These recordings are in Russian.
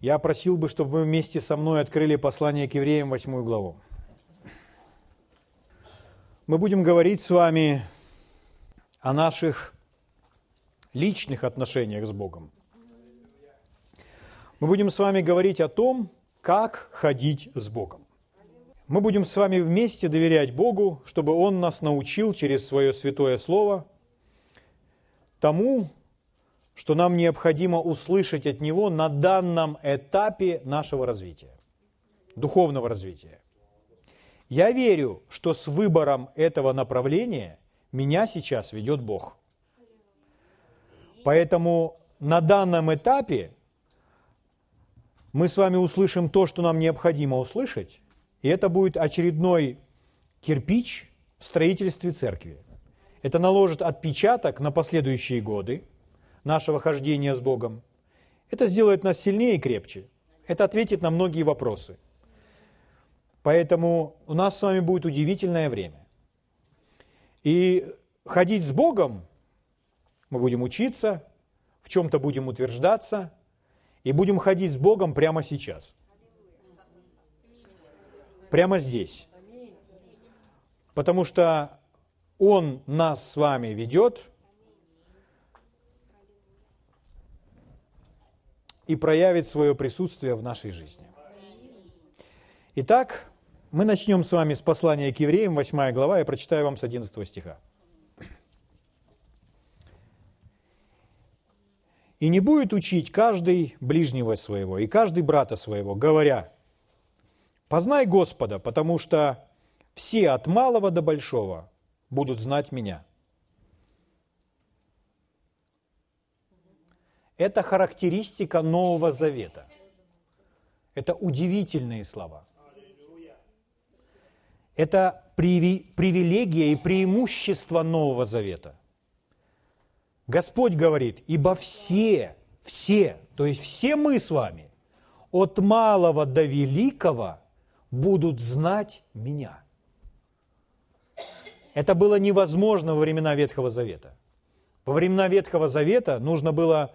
Я просил бы, чтобы вы вместе со мной открыли послание к евреям, восьмую главу. Мы будем говорить с вами о наших личных отношениях с Богом. Мы будем с вами говорить о том, как ходить с Богом. Мы будем с вами вместе доверять Богу, чтобы Он нас научил через свое святое Слово тому, что нам необходимо услышать от Него на данном этапе нашего развития, духовного развития. Я верю, что с выбором этого направления меня сейчас ведет Бог. Поэтому на данном этапе мы с вами услышим то, что нам необходимо услышать, и это будет очередной кирпич в строительстве церкви. Это наложит отпечаток на последующие годы – нашего хождения с Богом. Это сделает нас сильнее и крепче. Это ответит на многие вопросы. Поэтому у нас с вами будет удивительное время. И ходить с Богом мы будем учиться, в чем-то будем утверждаться, и будем ходить с Богом прямо сейчас. Прямо здесь. Потому что Он нас с вами ведет – и проявит свое присутствие в нашей жизни. Итак, мы начнем с вами с послания к евреям, 8 глава, я прочитаю вам с 11 стиха. «И не будет учить каждый ближнего своего и каждый брата своего, говоря, «Познай Господа, потому что все от малого до большого будут знать меня». Это характеристика Нового Завета. Это удивительные слова. Это привилегия и преимущество Нового Завета. Господь говорит, ибо все, все, то есть все мы с вами, от малого до великого будут знать меня. Это было невозможно во времена Ветхого Завета. Во времена Ветхого Завета нужно было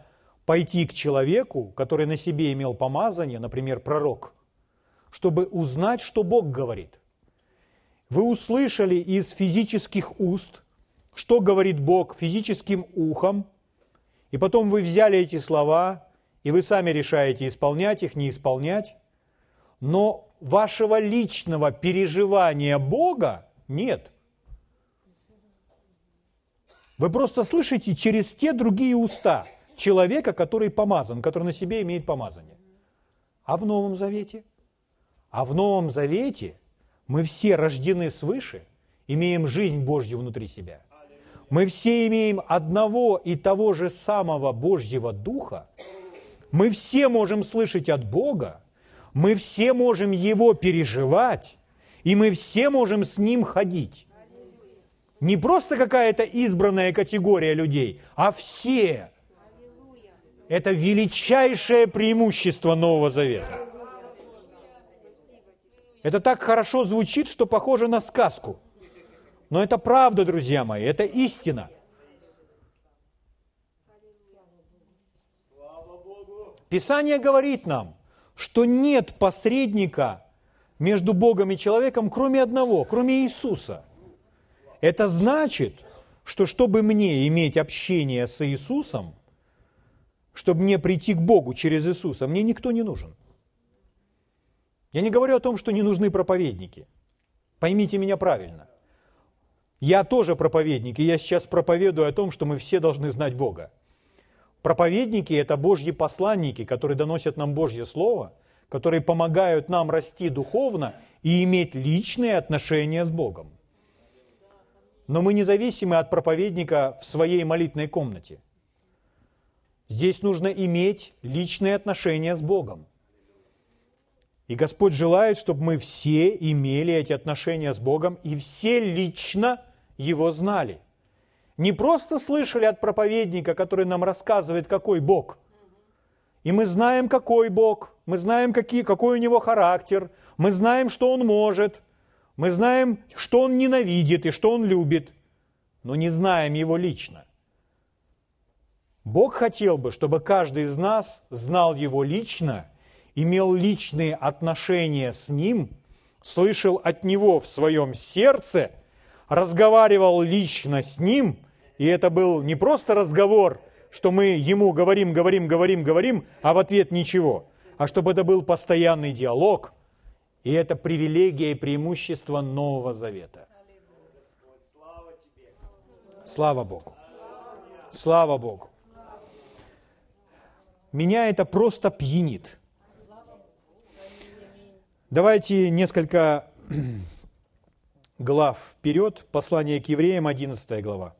пойти к человеку, который на себе имел помазание, например, пророк, чтобы узнать, что Бог говорит. Вы услышали из физических уст, что говорит Бог физическим ухом, и потом вы взяли эти слова, и вы сами решаете, исполнять их, не исполнять, но вашего личного переживания Бога нет. Вы просто слышите через те другие уста – человека, который помазан, который на себе имеет помазание. А в Новом Завете? А в Новом Завете мы все рождены свыше, имеем жизнь Божью внутри себя. Мы все имеем одного и того же самого Божьего Духа. Мы все можем слышать от Бога, мы все можем Его переживать, и мы все можем с Ним ходить. Не просто какая-то избранная категория людей, а все. Это величайшее преимущество Нового Завета. Это так хорошо звучит, что похоже на сказку. Но это правда, друзья мои, это истина. Писание говорит нам, что нет посредника между Богом и человеком, кроме одного, кроме Иисуса. Это значит, что чтобы мне иметь общение с Иисусом, чтобы мне прийти к Богу через Иисуса, мне никто не нужен. Я не говорю о том, что не нужны проповедники. Поймите меня правильно. Я тоже проповедник, и я сейчас проповедую о том, что мы все должны знать Бога. Проповедники – это Божьи посланники, которые доносят нам Божье Слово, которые помогают нам расти духовно и иметь личные отношения с Богом. Но мы независимы от проповедника в своей молитвенной комнате – Здесь нужно иметь личные отношения с Богом. И Господь желает, чтобы мы все имели эти отношения с Богом и все лично Его знали. Не просто слышали от проповедника, который нам рассказывает, какой Бог. И мы знаем, какой Бог, мы знаем, какие, какой у Него характер, мы знаем, что Он может, мы знаем, что Он ненавидит и что Он любит, но не знаем Его лично. Бог хотел бы, чтобы каждый из нас знал Его лично имел личные отношения с Ним, слышал от Него в своем сердце, разговаривал лично с Ним, и это был не просто разговор, что мы Ему говорим, говорим, говорим, говорим, а в ответ ничего, а чтобы это был постоянный диалог, и это привилегия и преимущество Нового Завета. Слава Богу. Слава Богу. Меня это просто пьянит. Давайте несколько глав вперед. Послание к евреям, 11 глава.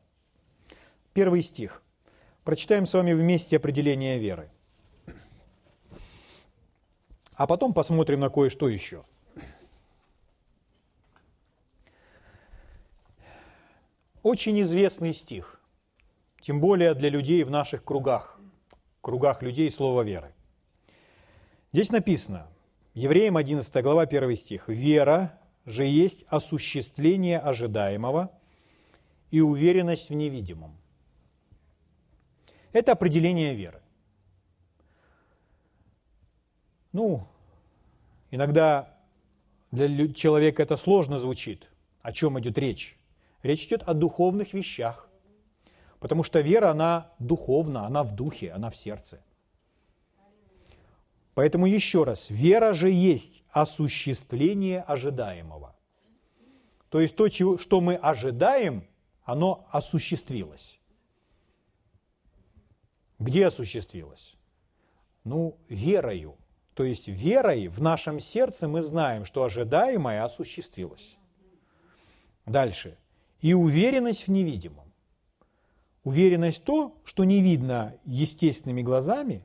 Первый стих. Прочитаем с вами вместе определение веры. А потом посмотрим на кое-что еще. Очень известный стих, тем более для людей в наших кругах, кругах людей слова веры. Здесь написано, Евреям 11 глава 1 стих. «Вера же есть осуществление ожидаемого и уверенность в невидимом». Это определение веры. Ну, иногда для человека это сложно звучит. О чем идет речь? Речь идет о духовных вещах. Потому что вера, она духовна, она в духе, она в сердце – Поэтому еще раз, вера же есть осуществление ожидаемого. То есть то, что мы ожидаем, оно осуществилось. Где осуществилось? Ну, верою. То есть верой в нашем сердце мы знаем, что ожидаемое осуществилось. Дальше. И уверенность в невидимом. Уверенность то, что не видно естественными глазами,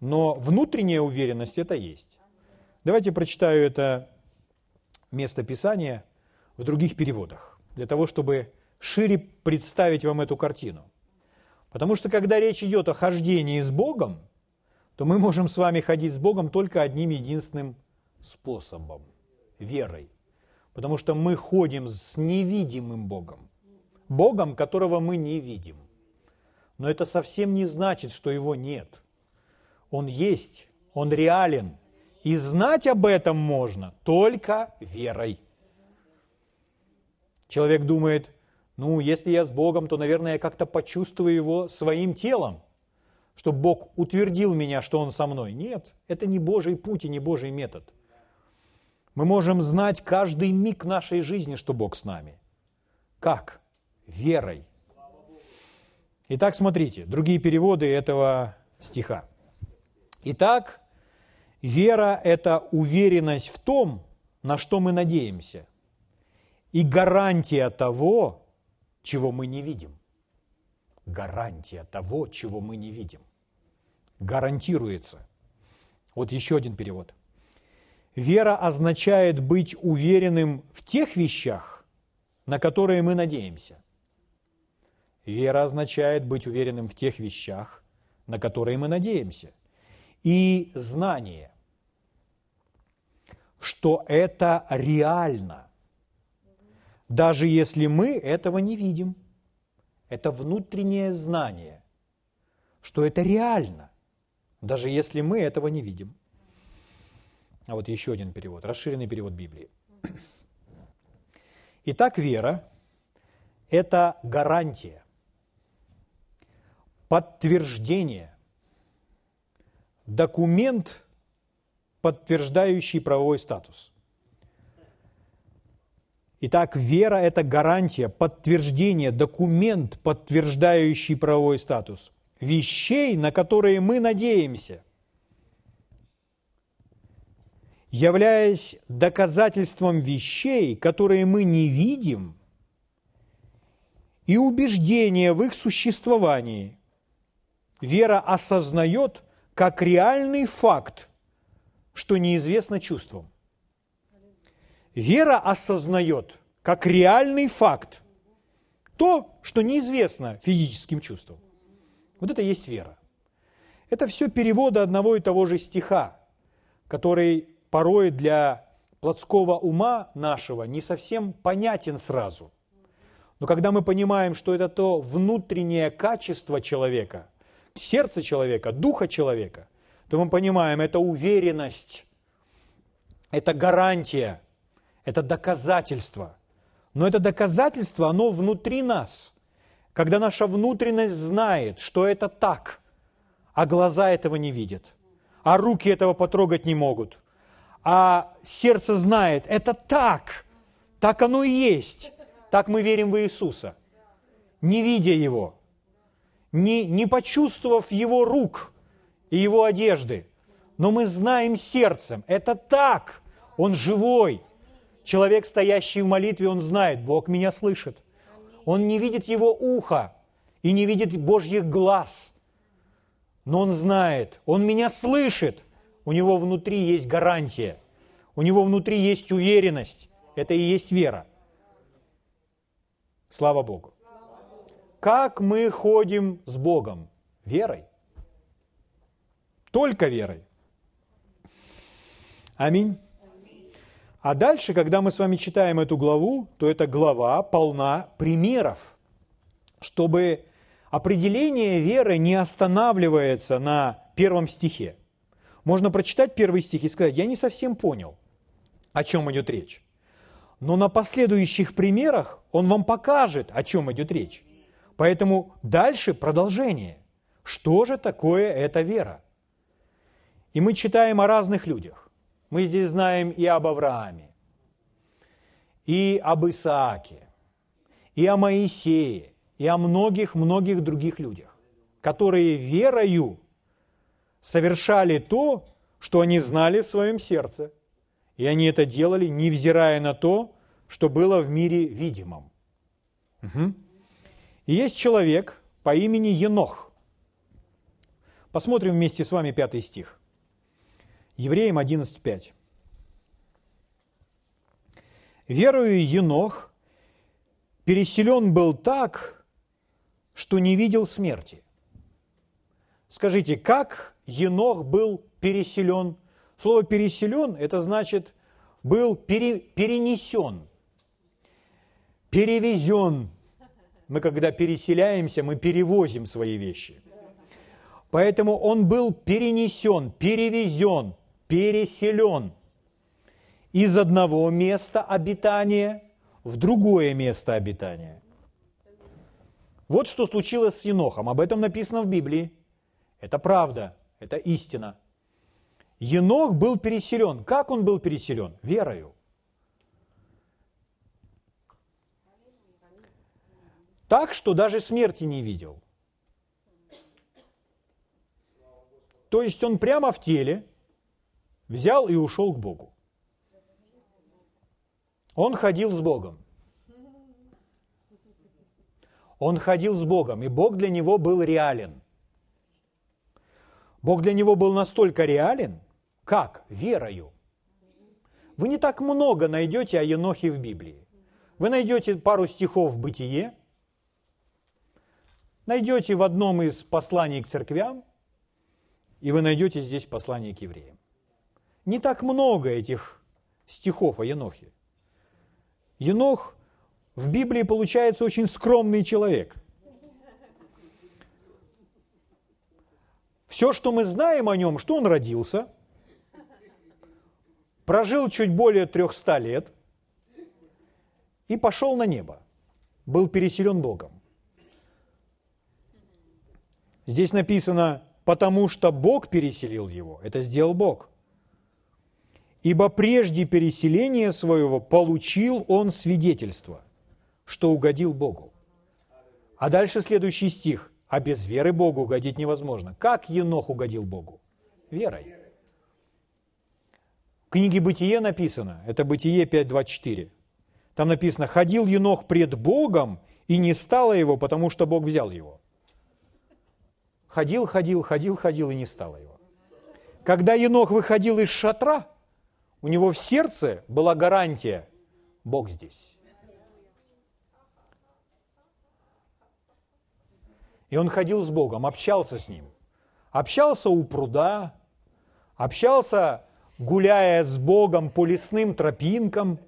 но внутренняя уверенность это есть. Давайте прочитаю это место Писания в других переводах, для того, чтобы шире представить вам эту картину. Потому что когда речь идет о хождении с Богом, то мы можем с вами ходить с Богом только одним единственным способом – верой. Потому что мы ходим с невидимым Богом, Богом, которого мы не видим. Но это совсем не значит, что его нет – он есть, Он реален. И знать об этом можно только верой. Человек думает, ну, если я с Богом, то, наверное, я как-то почувствую Его своим телом, чтобы Бог утвердил меня, что Он со мной. Нет, это не Божий путь и не Божий метод. Мы можем знать каждый миг нашей жизни, что Бог с нами. Как? Верой. Итак, смотрите, другие переводы этого стиха. Итак, вера – это уверенность в том, на что мы надеемся, и гарантия того, чего мы не видим. Гарантия того, чего мы не видим. Гарантируется. Вот еще один перевод. Вера означает быть уверенным в тех вещах, на которые мы надеемся. Вера означает быть уверенным в тех вещах, на которые мы надеемся и знание, что это реально, даже если мы этого не видим. Это внутреннее знание, что это реально, даже если мы этого не видим. А вот еще один перевод, расширенный перевод Библии. Итак, вера – это гарантия, подтверждение – документ, подтверждающий правовой статус. Итак, вера – это гарантия, подтверждение, документ, подтверждающий правовой статус вещей, на которые мы надеемся, являясь доказательством вещей, которые мы не видим, и убеждение в их существовании. Вера осознает – как реальный факт, что неизвестно чувством. Вера осознает как реальный факт то, что неизвестно физическим чувством. Вот это есть вера. Это все переводы одного и того же стиха, который порой для плотского ума нашего не совсем понятен сразу. Но когда мы понимаем, что это то внутреннее качество человека – сердца человека, духа человека, то мы понимаем, это уверенность, это гарантия, это доказательство. Но это доказательство, оно внутри нас. Когда наша внутренность знает, что это так, а глаза этого не видят, а руки этого потрогать не могут, а сердце знает, это так, так оно и есть. Так мы верим в Иисуса, не видя Его, не, не почувствовав Его рук и Его одежды, но мы знаем сердцем, это так, Он живой. Человек, стоящий в молитве, он знает, Бог меня слышит. Он не видит Его уха и не видит Божьих глаз, но он знает, Он меня слышит. У него внутри есть гарантия, у него внутри есть уверенность. Это и есть вера. Слава Богу. Как мы ходим с Богом? Верой. Только верой. Аминь. А дальше, когда мы с вами читаем эту главу, то эта глава полна примеров, чтобы определение веры не останавливается на первом стихе. Можно прочитать первый стих и сказать, я не совсем понял, о чем идет речь. Но на последующих примерах он вам покажет, о чем идет речь. Поэтому дальше продолжение. Что же такое эта вера? И мы читаем о разных людях. Мы здесь знаем и об Аврааме, и об Исааке, и о Моисее, и о многих-многих других людях, которые верою совершали то, что они знали в своем сердце, и они это делали, невзирая на то, что было в мире видимом. Угу. И есть человек по имени Енох. Посмотрим вместе с вами пятый стих. Евреям 11.5. Верою Енох переселен был так, что не видел смерти. Скажите, как Енох был переселен? Слово «переселен» – это значит был пере, перенесен, перевезен. Мы когда переселяемся, мы перевозим свои вещи. Поэтому он был перенесен, перевезен, переселен из одного места обитания в другое место обитания. Вот что случилось с Енохом. Об этом написано в Библии. Это правда, это истина. Енох был переселен. Как он был переселен? Верою. Так, что даже смерти не видел. То есть он прямо в теле взял и ушел к Богу. Он ходил с Богом. Он ходил с Богом, и Бог для него был реален. Бог для него был настолько реален, как? Верою. Вы не так много найдете о Енохе в Библии. Вы найдете пару стихов в Бытие, найдете в одном из посланий к церквям, и вы найдете здесь послание к евреям. Не так много этих стихов о Енохе. Енох в Библии получается очень скромный человек. Все, что мы знаем о нем, что он родился, прожил чуть более 300 лет и пошел на небо. Был переселен Богом. Здесь написано, потому что Бог переселил его. Это сделал Бог. Ибо прежде переселения своего получил он свидетельство, что угодил Богу. А дальше следующий стих. А без веры Богу угодить невозможно. Как Енох угодил Богу? Верой. В книге «Бытие» написано, это «Бытие 5.24». Там написано, «Ходил Енох пред Богом, и не стало его, потому что Бог взял его». Ходил, ходил, ходил, ходил, и не стало его. Когда Енох выходил из шатра – у него в сердце была гарантия, Бог здесь. И он ходил с Богом, общался с Ним. Общался у пруда, общался, гуляя с Богом по лесным тропинкам.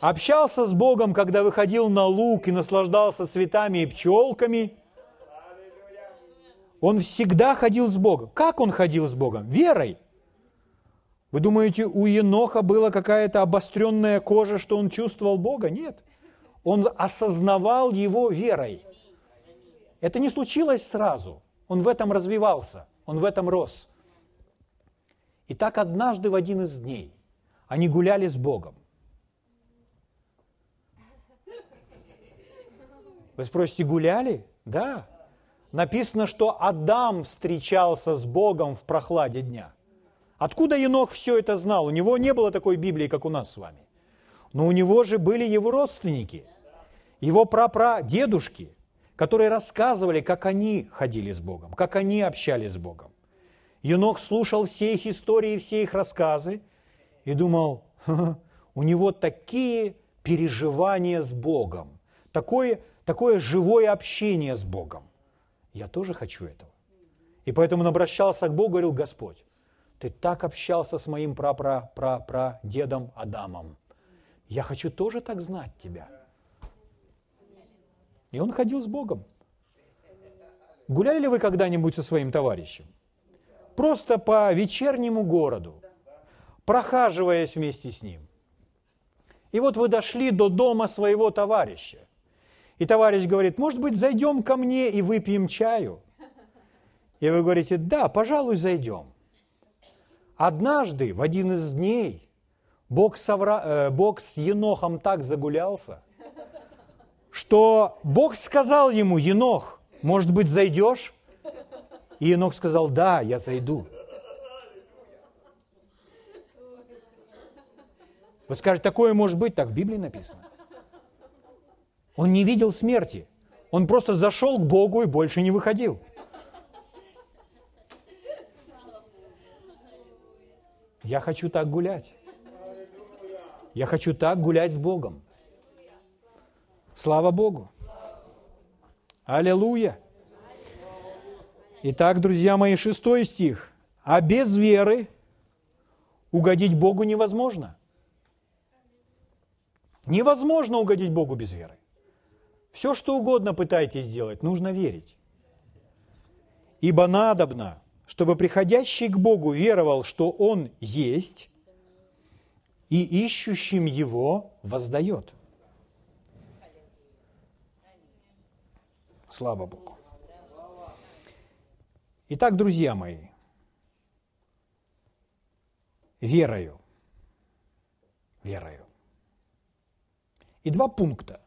Общался с Богом, когда выходил на луг и наслаждался цветами и пчелками. Он всегда ходил с Богом. Как он ходил с Богом? Верой. Вы думаете, у Еноха была какая-то обостренная кожа, что он чувствовал Бога? Нет. Он осознавал его верой. Это не случилось сразу. Он в этом развивался, он в этом рос. И так однажды в один из дней они гуляли с Богом. Вы спросите, гуляли? Да. Написано, что Адам встречался с Богом в прохладе дня. Откуда Енох все это знал? У него не было такой Библии, как у нас с вами. Но у него же были его родственники, его прапрадедушки, которые рассказывали, как они ходили с Богом, как они общались с Богом. Енох слушал все их истории, все их рассказы и думал, у него такие переживания с Богом, такое, такое живое общение с Богом. Я тоже хочу этого. И поэтому он обращался к Богу, говорил, Господь, ты так общался с моим пра-пра-пра-пра-дедом Адамом. Я хочу тоже так знать тебя. И он ходил с Богом. Гуляли ли вы когда-нибудь со своим товарищем? Просто по вечернему городу, прохаживаясь вместе с ним. И вот вы дошли до дома своего товарища. И товарищ говорит, может быть, зайдем ко мне и выпьем чаю? И вы говорите, да, пожалуй, зайдем. Однажды, в один из дней, Бог, совра... э, Бог с Енохом так загулялся, что Бог сказал ему, Енох, может быть, зайдешь? И Енох сказал, да, я зайду. Вы скажете, такое может быть, так в Библии написано. Он не видел смерти. Он просто зашел к Богу и больше не выходил. Я хочу так гулять. Я хочу так гулять с Богом. Слава Богу. Аллилуйя. Итак, друзья мои, шестой стих. А без веры угодить Богу невозможно. Невозможно угодить Богу без веры. Все, что угодно пытайтесь сделать, нужно верить. Ибо надобно, чтобы приходящий к Богу веровал, что Он есть, и ищущим Его воздает. Слава Богу. Итак, друзья мои, верою, верою. И два пункта.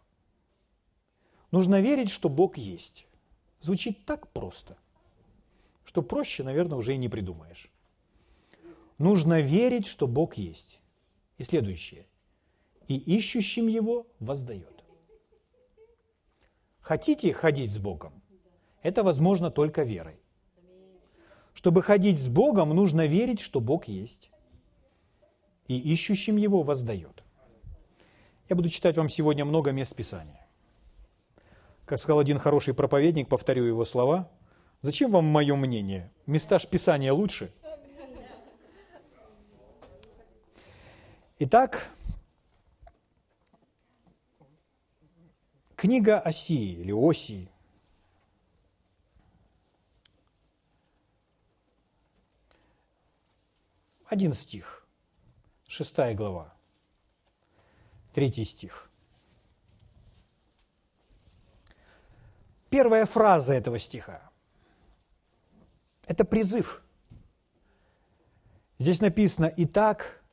Нужно верить, что Бог есть. Звучит так просто, что проще, наверное, уже и не придумаешь. Нужно верить, что Бог есть. И следующее. И ищущим Его воздает. Хотите ходить с Богом? Это возможно только верой. Чтобы ходить с Богом, нужно верить, что Бог есть. И ищущим Его воздает. Я буду читать вам сегодня много мест Писания. Как сказал один хороший проповедник, повторю его слова, «Зачем вам мое мнение? Места ж Писания лучше». Итак, книга Осии или Осии. Один стих, шестая глава, третий стих – первая фраза этого стиха. Это призыв. Здесь написано «Итак,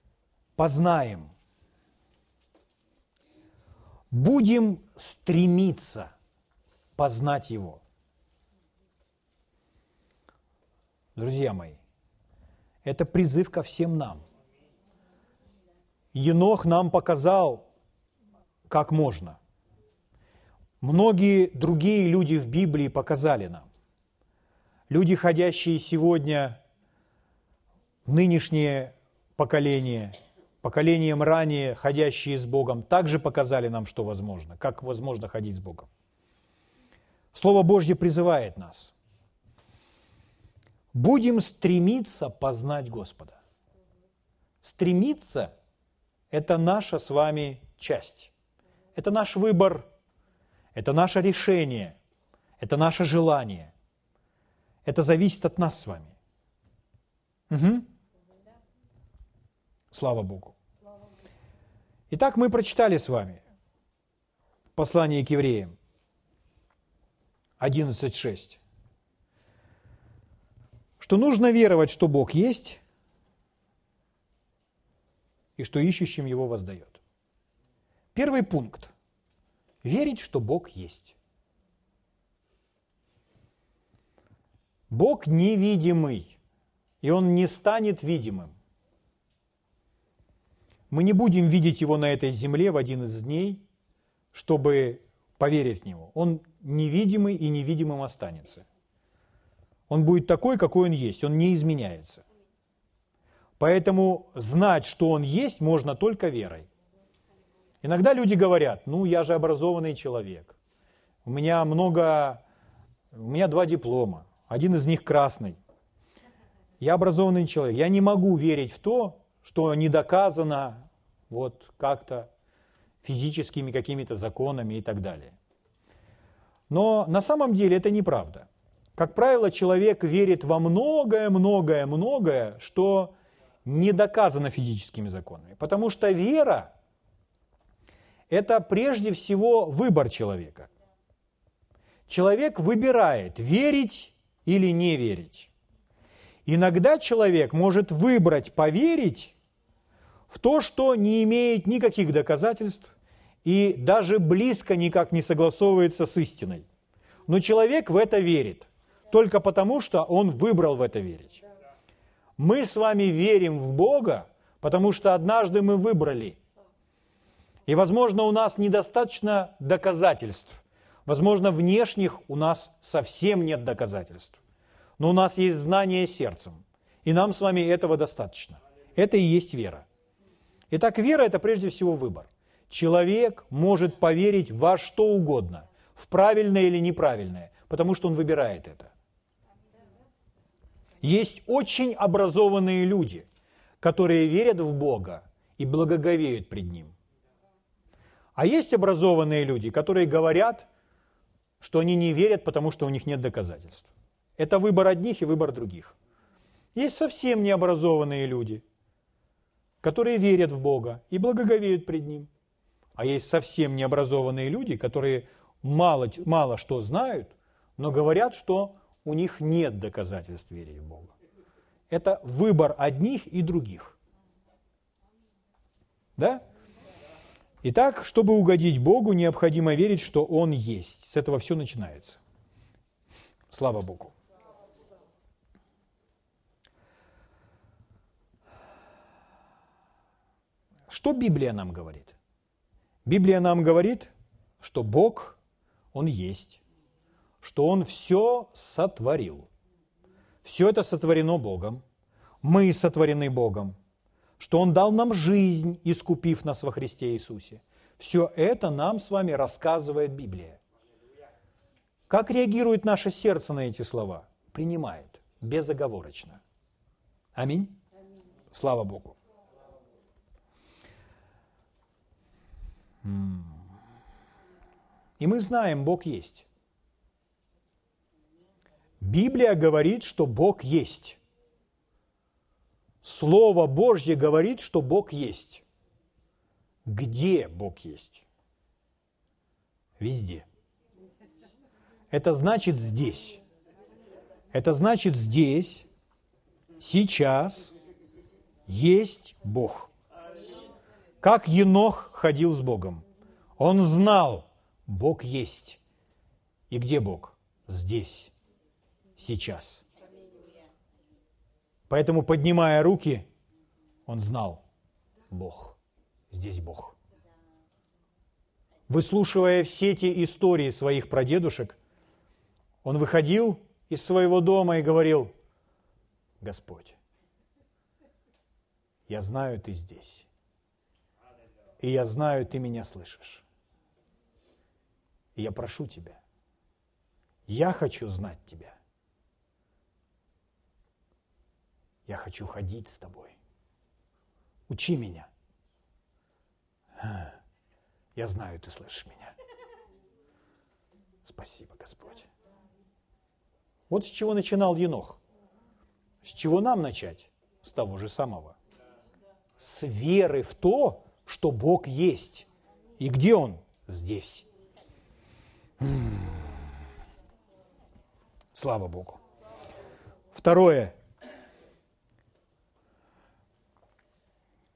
познаем». Будем стремиться познать Его. Друзья мои, это призыв ко всем нам. Енох нам показал, как можно. Многие другие люди в Библии показали нам. Люди, ходящие сегодня, нынешнее поколение, поколением ранее ходящие с Богом, также показали нам, что возможно, как возможно ходить с Богом. Слово Божье призывает нас. Будем стремиться познать Господа. Стремиться – это наша с вами часть. Это наш выбор – это наше решение, это наше желание. Это зависит от нас с вами. Угу. Слава Богу. Итак, мы прочитали с вами послание к евреям 11.6, что нужно веровать, что Бог есть, и что ищущим Его воздает. Первый пункт – верить, что Бог есть. Бог невидимый, и Он не станет видимым. Мы не будем видеть Его на этой земле в один из дней, чтобы поверить в Него. Он невидимый и невидимым останется. Он будет такой, какой Он есть, Он не изменяется. Поэтому знать, что Он есть, можно только верой. Иногда люди говорят, ну, я же образованный человек, у меня много, у меня два диплома, один из них красный. Я образованный человек, я не могу верить в то, что не доказано вот как-то физическими какими-то законами и так далее. Но на самом деле это неправда. Как правило, человек верит во многое, многое, многое, что не доказано физическими законами. Потому что вера – это прежде всего выбор человека. Человек выбирает, верить или не верить. Иногда человек может выбрать поверить в то, что не имеет никаких доказательств и даже близко никак не согласовывается с истиной. Но человек в это верит, только потому что он выбрал в это верить. Мы с вами верим в Бога, потому что однажды мы выбрали. И, возможно, у нас недостаточно доказательств. Возможно, внешних у нас совсем нет доказательств. Но у нас есть знание сердцем. И нам с вами этого достаточно. Это и есть вера. Итак, вера – это прежде всего выбор. Человек может поверить во что угодно, в правильное или неправильное, потому что он выбирает это. Есть очень образованные люди, которые верят в Бога и благоговеют пред Ним. А есть образованные люди, которые говорят, что они не верят, потому что у них нет доказательств. Это выбор одних и выбор других. Есть совсем необразованные люди, которые верят в Бога и благоговеют пред Ним. А есть совсем необразованные люди, которые мало, мало что знают, но говорят, что у них нет доказательств верить в Бога. Это выбор одних и других. Да? Итак, чтобы угодить Богу, необходимо верить, что Он есть. С этого все начинается. Слава Богу. Что Библия нам говорит? Библия нам говорит, что Бог, Он есть что Он все сотворил. Все это сотворено Богом. Мы сотворены Богом. Что Он дал нам жизнь, искупив нас во Христе Иисусе. Все это нам с вами рассказывает Библия. Как реагирует наше сердце на эти слова? Принимает, безоговорочно. Аминь. Слава Богу. И мы знаем, Бог есть. Библия говорит, что Бог есть. Слово Божье говорит, что Бог есть. Где Бог есть? Везде. Это значит здесь. Это значит здесь, сейчас есть Бог. Как Енох ходил с Богом. Он знал, Бог есть. И где Бог? Здесь сейчас. Поэтому, поднимая руки, он знал, Бог, здесь Бог. Выслушивая все те истории своих прадедушек, он выходил из своего дома и говорил, Господь, я знаю, ты здесь. И я знаю, ты меня слышишь. И я прошу тебя, я хочу знать тебя. Я хочу ходить с тобой. Учи меня. Я знаю, ты слышишь меня. Спасибо, Господь. Вот с чего начинал Енох. С чего нам начать? С того же самого. С веры в то, что Бог есть. И где Он? Здесь. Слава Богу. Второе.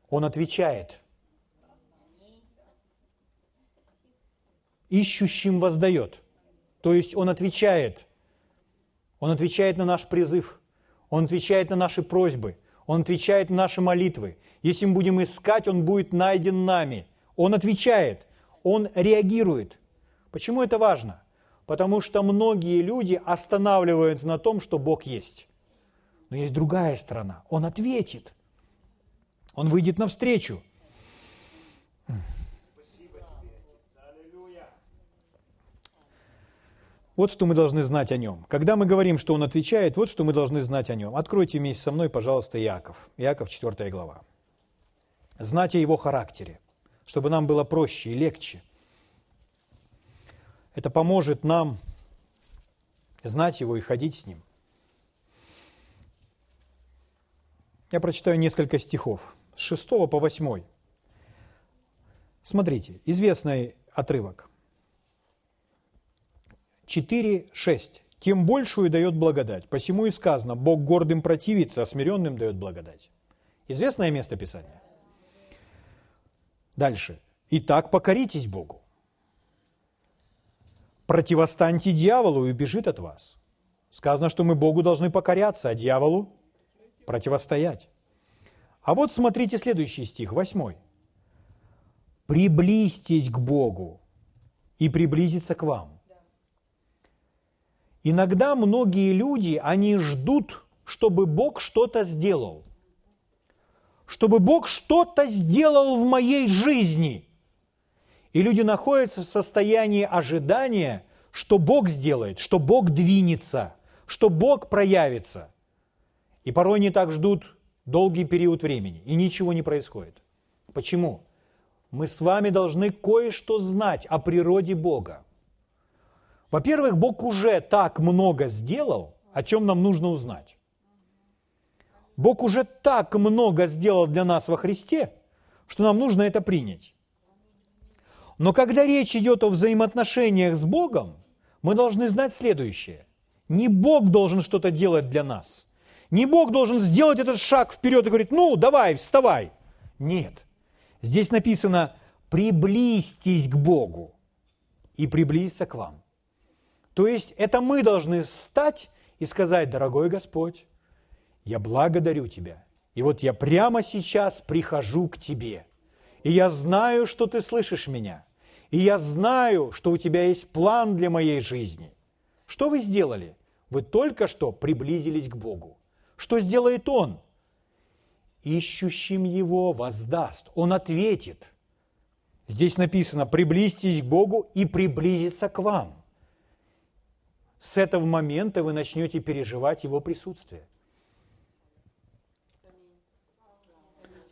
Он отвечает. Ищущим воздает. То есть он отвечает. Он отвечает на наш призыв. Он отвечает на наши просьбы. Он отвечает на наши молитвы. Если мы будем искать, Он будет найден нами. Он отвечает. Он реагирует. Почему это важно? Потому что многие люди останавливаются на том, что Бог есть. Но есть другая сторона. Он ответит. Он выйдет навстречу. Вот что мы должны знать о нем. Когда мы говорим, что он отвечает, вот что мы должны знать о нем. Откройте вместе со мной, пожалуйста, Иаков. Иаков, 4 глава. Знать о его характере, чтобы нам было проще и легче. Это поможет нам знать его и ходить с ним. Я прочитаю несколько стихов с 6 по 8. Смотрите, известный отрывок. 4, 6. «Тем большую дает благодать. Посему и сказано, Бог гордым противится, а смиренным дает благодать». Известное место Писания. Дальше. «Итак, покоритесь Богу. Противостаньте дьяволу и убежит от вас». Сказано, что мы Богу должны покоряться, а дьяволу противостоять. А вот смотрите следующий стих, восьмой. «Приблизьтесь к Богу, и приблизиться к вам». Иногда многие люди, они ждут, чтобы Бог что-то сделал. Чтобы Бог что-то сделал в моей жизни. И люди находятся в состоянии ожидания, что Бог сделает, что Бог двинется, что Бог проявится. И порой они так ждут долгий период времени, и ничего не происходит. Почему? Мы с вами должны кое-что знать о природе Бога. Во-первых, Бог уже так много сделал, о чем нам нужно узнать. Бог уже так много сделал для нас во Христе, что нам нужно это принять. Но когда речь идет о взаимоотношениях с Богом, мы должны знать следующее. Не Бог должен что-то делать для нас. Не Бог должен сделать этот шаг вперед и говорить, ну, давай, вставай. Нет. Здесь написано, приблизьтесь к Богу и приблизиться к вам. То есть это мы должны встать и сказать, дорогой Господь, я благодарю Тебя. И вот я прямо сейчас прихожу к Тебе. И я знаю, что Ты слышишь меня. И я знаю, что у Тебя есть план для моей жизни. Что вы сделали? Вы только что приблизились к Богу. Что сделает Он? Ищущим Его воздаст. Он ответит. Здесь написано, приблизьтесь к Богу и приблизиться к вам – с этого момента вы начнете переживать Его присутствие.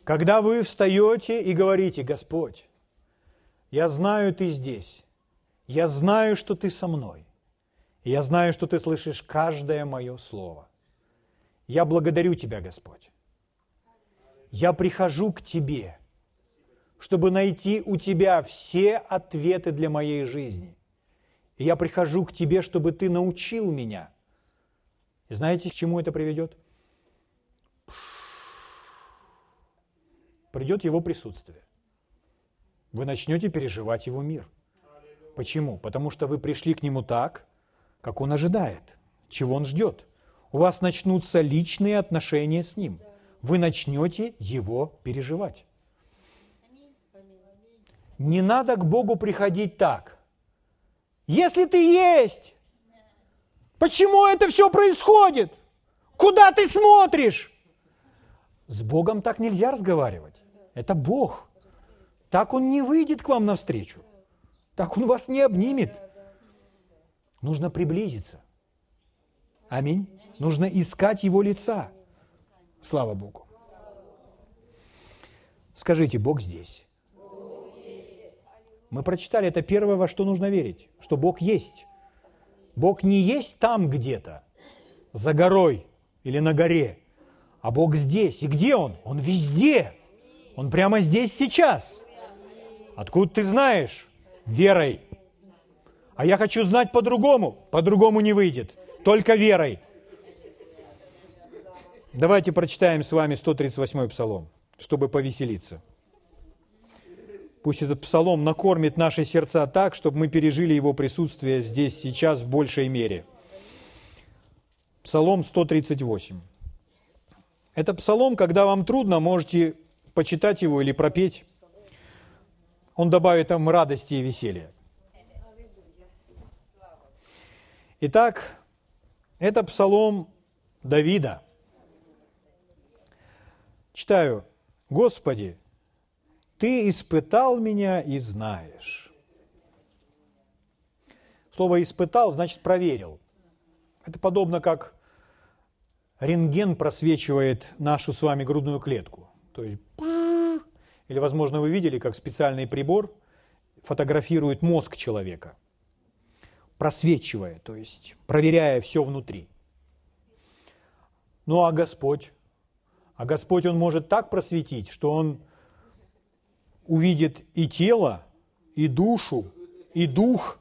Когда вы встаете и говорите, Господь, я знаю, Ты здесь, я знаю, что Ты со мной, я знаю, что Ты слышишь каждое мое слово. Я благодарю Тебя, Господь. Я прихожу к Тебе, чтобы найти у Тебя все ответы для моей жизни – и я прихожу к тебе, чтобы ты научил меня. И знаете, к чему это приведет? Придет его присутствие. Вы начнете переживать его мир. Почему? Потому что вы пришли к нему так, как он ожидает, чего он ждет. У вас начнутся личные отношения с ним. Вы начнете его переживать. Не надо к Богу приходить так. Если ты есть, почему это все происходит? Куда ты смотришь? С Богом так нельзя разговаривать. Это Бог. Так Он не выйдет к вам навстречу. Так Он вас не обнимет. Нужно приблизиться. Аминь. Нужно искать Его лица. Слава Богу. Скажите, Бог здесь. Мы прочитали, это первое, во что нужно верить, что Бог есть. Бог не есть там где-то. за горой или на горе, а Бог здесь. И где Он? Он везде. Он прямо здесь сейчас. Откуда ты знаешь? Верой. А я хочу знать по-другому. По-другому не выйдет. Только верой. Давайте прочитаем с вами 138-й псалом, чтобы повеселиться. Пусть этот псалом накормит наши сердца так, чтобы мы пережили его присутствие здесь, сейчас, в большей мере. Псалом 138. Это псалом, когда вам трудно, можете почитать его или пропеть. Он добавит вам радости и веселья. Итак, это псалом Давида. Читаю. «Господи, Ты испытал меня и знаешь». Слово «испытал» значит «проверил». Это подобно как рентген просвечивает нашу с вами грудную клетку. То есть, или, возможно, вы видели, как специальный прибор фотографирует мозг человека, просвечивая, то есть проверяя все внутри. Ну а Господь? А Господь, Он может так просветить, что Он увидит и тело, и душу, и дух,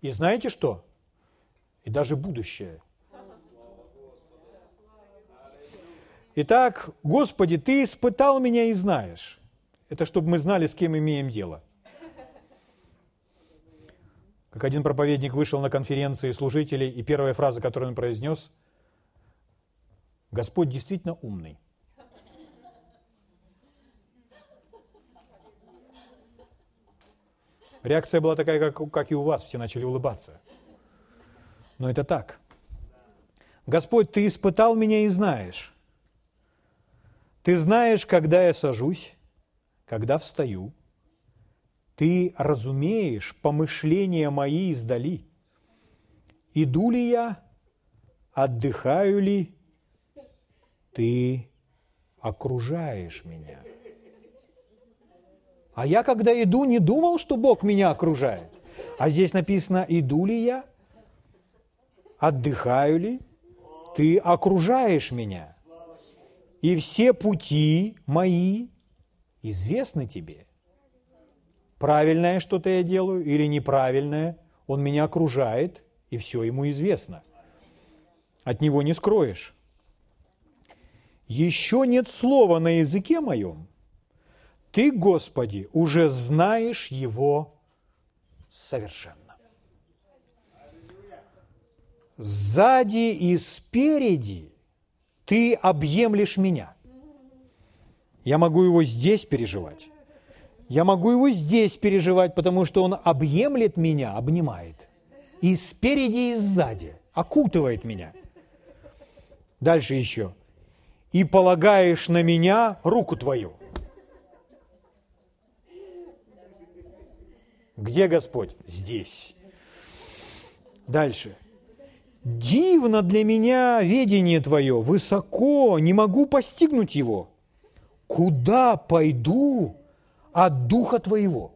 и знаете что? И даже будущее. Итак, Господи, Ты испытал меня и знаешь. Это чтобы мы знали, с кем имеем дело. Как один проповедник вышел на конференции служителей, и первая фраза, которую он произнес, Господь действительно умный. Реакция была такая, как, как и у вас, все начали улыбаться. Но это так. Господь, Ты испытал меня и знаешь. Ты знаешь, когда я сажусь, когда встаю. Ты разумеешь помышления мои издали. Иду ли я, отдыхаю ли, ты окружаешь меня. А я, когда иду, не думал, что Бог меня окружает. А здесь написано, иду ли я, отдыхаю ли, ты окружаешь меня и все пути мои известны тебе. Правильное что-то я делаю или неправильное, он меня окружает, и все ему известно. От него не скроешь. Еще нет слова на языке моем. Ты, Господи, уже знаешь его совершенно. Сзади и спереди – ты объемлешь меня. Я могу его здесь переживать. Я могу его здесь переживать, потому что он объемлет меня, обнимает. И спереди, и сзади. Окутывает меня. Дальше еще. И полагаешь на меня руку твою. Где Господь? Здесь. Дальше. Дивно для меня ведение Твое, высоко, не могу постигнуть его. Куда пойду от Духа Твоего?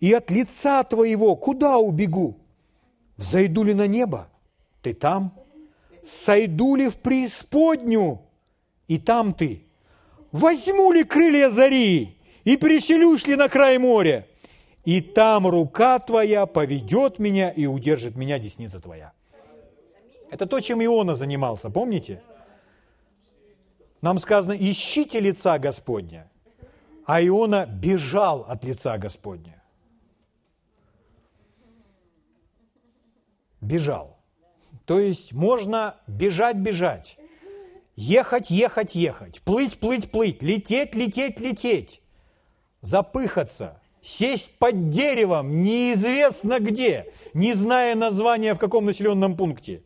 И от лица Твоего куда убегу? Взойду ли на небо? Ты там? Сойду ли в преисподню? И там ты. Возьму ли крылья зари? И переселюсь ли на край моря? И там рука твоя поведет меня и удержит меня десница твоя. Это то, чем Иона занимался, помните? Нам сказано, ищите лица Господня, а Иона бежал от лица Господня. Бежал. То есть можно бежать, бежать, ехать, ехать, ехать, плыть, плыть, плыть, лететь, лететь, лететь, запыхаться – сесть под деревом неизвестно где, не зная названия в каком населенном пункте.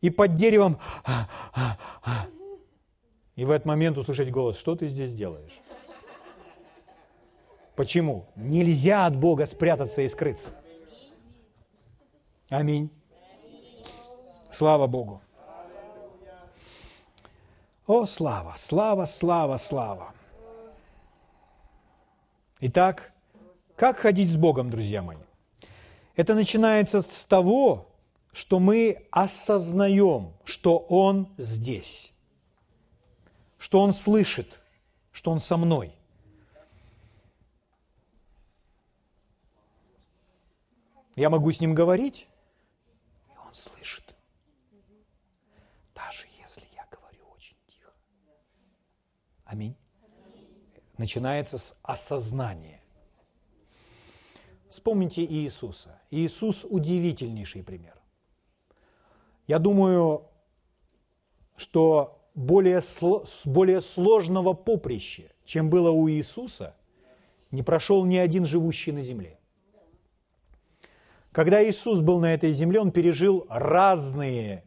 И под деревом... И в этот момент услышать голос, что ты здесь делаешь? Почему? Нельзя от Бога спрятаться и скрыться. Аминь. Слава Богу. О, слава, слава, слава, слава. Итак, как ходить с Богом, друзья мои? Это начинается с того, что мы осознаем, что Он здесь, что Он слышит, что Он со мной. Я могу с Ним говорить, и Он слышит. Даже если я говорю очень тихо. Аминь. Начинается с осознания. Вспомните Иисуса. Иисус удивительнейший пример. Я думаю, что более, более сложного поприща, чем было у Иисуса, не прошел ни один живущий на земле. Когда Иисус был на этой земле, Он пережил разные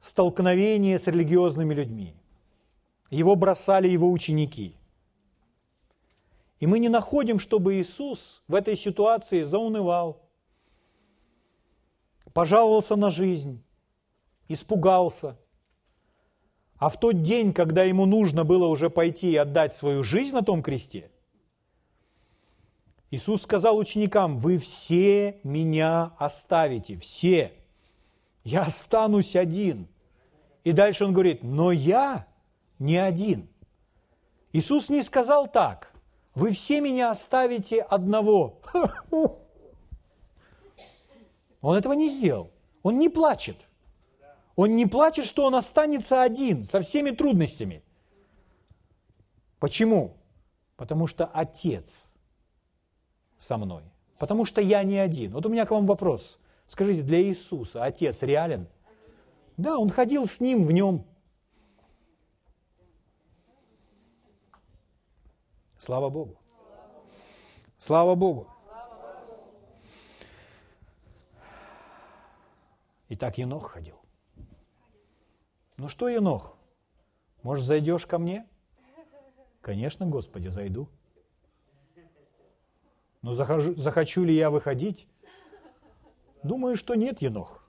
столкновения с религиозными людьми. Его бросали его ученики. И мы не находим, чтобы Иисус в этой ситуации заунывал, пожаловался на жизнь, испугался. А в тот день, когда ему нужно было уже пойти и отдать свою жизнь на том кресте, Иисус сказал ученикам, вы все меня оставите, все. Я останусь один. И дальше он говорит, но я не один. Иисус не сказал так, вы все меня оставите одного. Он этого не сделал. Он не плачет. Он не плачет, что он останется один со всеми трудностями. Почему? Потому что Отец со мной. Потому что я не один. Вот у меня к вам вопрос. Скажите, для Иисуса Отец реален? Да, Он ходил с Ним в Нем. Слава Богу. Слава Богу. И так Енох ходил. Ну что, Енох, может, зайдешь ко мне? Конечно, Господи, зайду. Но захожу, захочу ли я выходить? Думаю, что нет, Енох.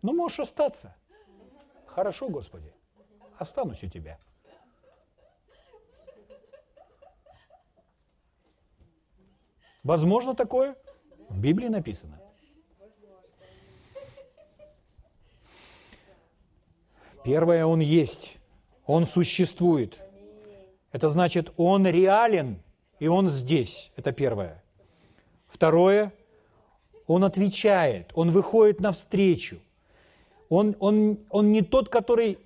Но можешь остаться. Хорошо, Господи, останусь у Тебя. Возможно такое? В Библии написано. Первое, Он есть, Он существует. Это значит, Он реален, и Он здесь. Это первое. Второе, Он отвечает, Он выходит навстречу. Он, он, он не тот, который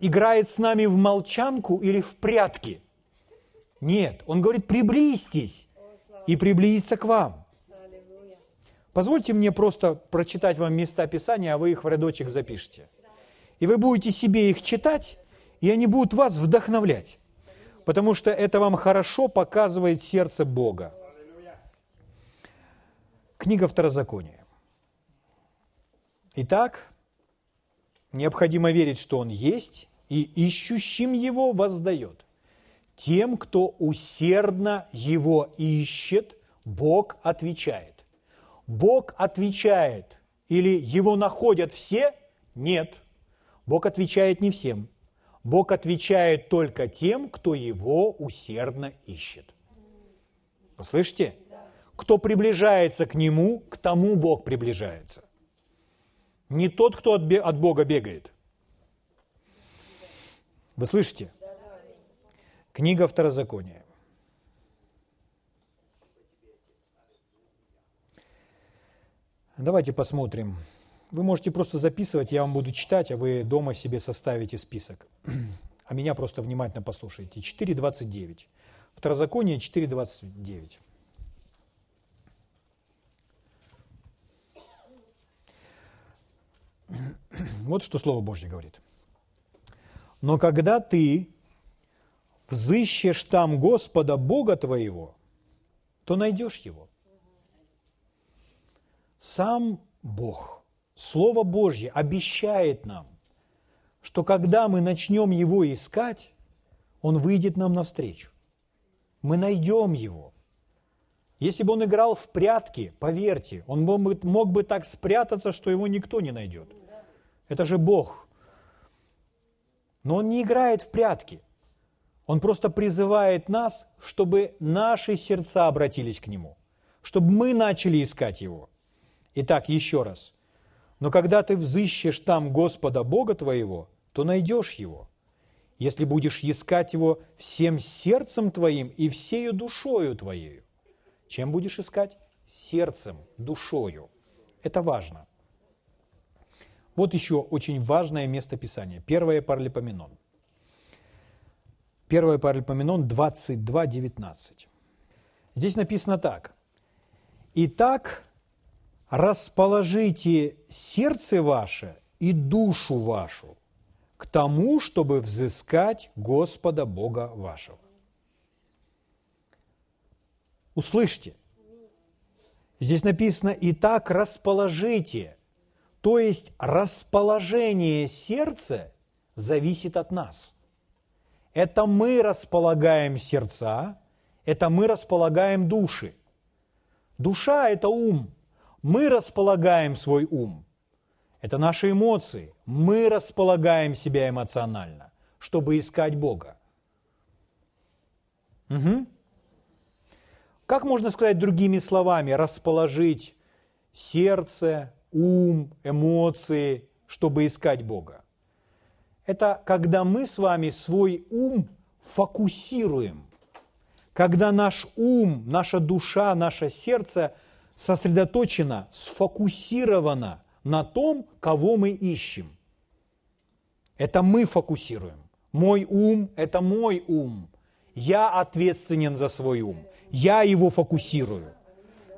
играет с нами в молчанку или в прятки. Нет, Он говорит, приблизьтесь и приблизиться к вам. Позвольте мне просто прочитать вам места Писания, а вы их в рядочек запишите. И вы будете себе их читать, и они будут вас вдохновлять. Потому что это вам хорошо показывает сердце Бога. Книга Второзакония. Итак, необходимо верить, что Он есть, и ищущим Его воздает. Тем, кто усердно Его ищет, Бог отвечает. Бог отвечает, или Его находят все? Нет. Бог отвечает не всем. Бог отвечает только тем, кто его усердно ищет. Вы слышите? Кто приближается к нему, к тому Бог приближается. Не тот, кто от Бога бегает. Вы слышите? Книга Второзакония. Давайте посмотрим вы можете просто записывать, я вам буду читать, а вы дома себе составите список. А меня просто внимательно послушайте. 4.29. Второзаконие 4.29. Вот что Слово Божье говорит. Но когда ты взыщешь там Господа Бога твоего, то найдешь Его. Сам Бог – Слово Божье обещает нам, что когда мы начнем Его искать, Он выйдет нам навстречу. Мы найдем Его. Если бы Он играл в прятки, поверьте, Он мог бы, так спрятаться, что Его никто не найдет. Это же Бог. Но Он не играет в прятки. Он просто призывает нас, чтобы наши сердца обратились к Нему, чтобы мы начали искать Его. Итак, еще раз – Но когда ты взыщешь там Господа Бога твоего, то найдешь Его, если будешь искать Его всем сердцем твоим и всею душою твоею. Чем будешь искать? Сердцем, душою. Это важно. Вот еще очень важное место Писания. Первое Паралипоменон. Первое Паралипоменон 22, 19. Здесь написано так. «Итак, расположите сердце ваше и душу вашу к тому, чтобы взыскать Господа Бога вашего». Услышьте. Здесь написано «Итак, расположите». То есть расположение сердца зависит от нас. Это мы располагаем сердца, это мы располагаем души. Душа – это ум. Мы располагаем свой ум. Это наши эмоции. Мы располагаем себя эмоционально, чтобы искать Бога. Угу. Как можно сказать другими словами, расположить сердце, ум, эмоции, чтобы искать Бога? Это когда мы с вами свой ум фокусируем – когда наш ум, наша душа, наше сердце сосредоточено, сфокусировано на том, кого мы ищем. Это мы фокусируем. Мой ум – это мой ум. Я ответственен за свой ум. Я его фокусирую.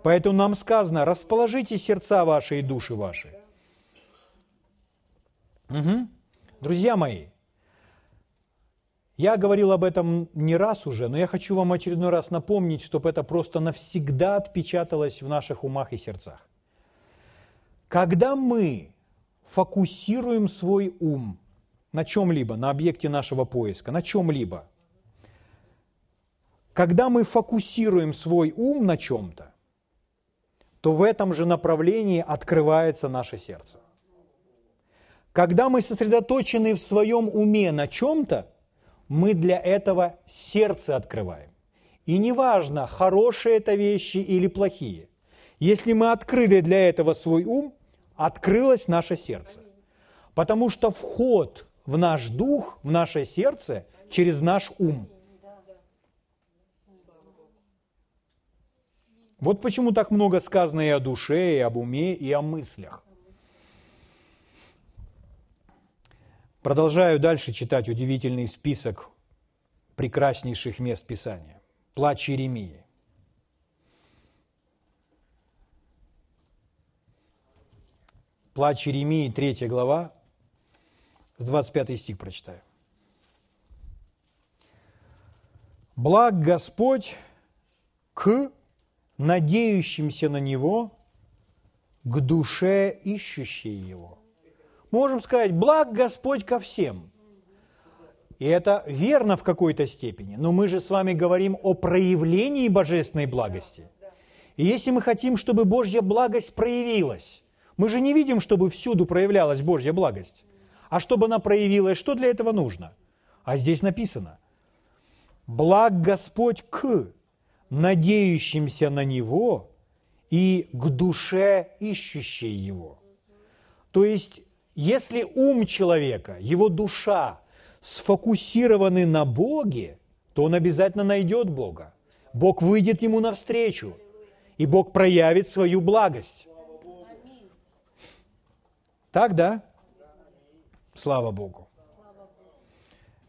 Поэтому нам сказано, расположите сердца ваши и души ваши. Угу. Друзья мои, я говорил об этом не раз уже, но я хочу вам очередной раз напомнить, чтобы это просто навсегда отпечаталось в наших умах и сердцах. Когда мы фокусируем свой ум на чем-либо, на объекте нашего поиска, на чем-либо, когда мы фокусируем свой ум на чем-то, то в этом же направлении открывается наше сердце. Когда мы сосредоточены в своем уме на чем-то, мы для этого сердце открываем. И неважно, хорошие это вещи или плохие. Если мы открыли для этого свой ум, открылось наше сердце. Потому что вход в наш дух, в наше сердце через наш ум. Вот почему так много сказано и о душе, и об уме, и о мыслях. Продолжаю дальше читать удивительный список прекраснейших мест Писания. Плач Иеремии. Плач Иеремии, 3 глава, с 25 стих прочитаю. «Благ Господь к надеющимся на Него, к душе ищущей Его» можем сказать, благ Господь ко всем. И это верно в какой-то степени, но мы же с вами говорим о проявлении божественной благости. И если мы хотим, чтобы Божья благость проявилась, мы же не видим, чтобы всюду проявлялась Божья благость. А чтобы она проявилась, что для этого нужно? А здесь написано, благ Господь к надеющимся на Него и к душе ищущей Его. То есть если ум человека, его душа сфокусированы на Боге, то он обязательно найдет Бога. Бог выйдет ему навстречу, и Бог проявит свою благость. Так, да? Слава Богу.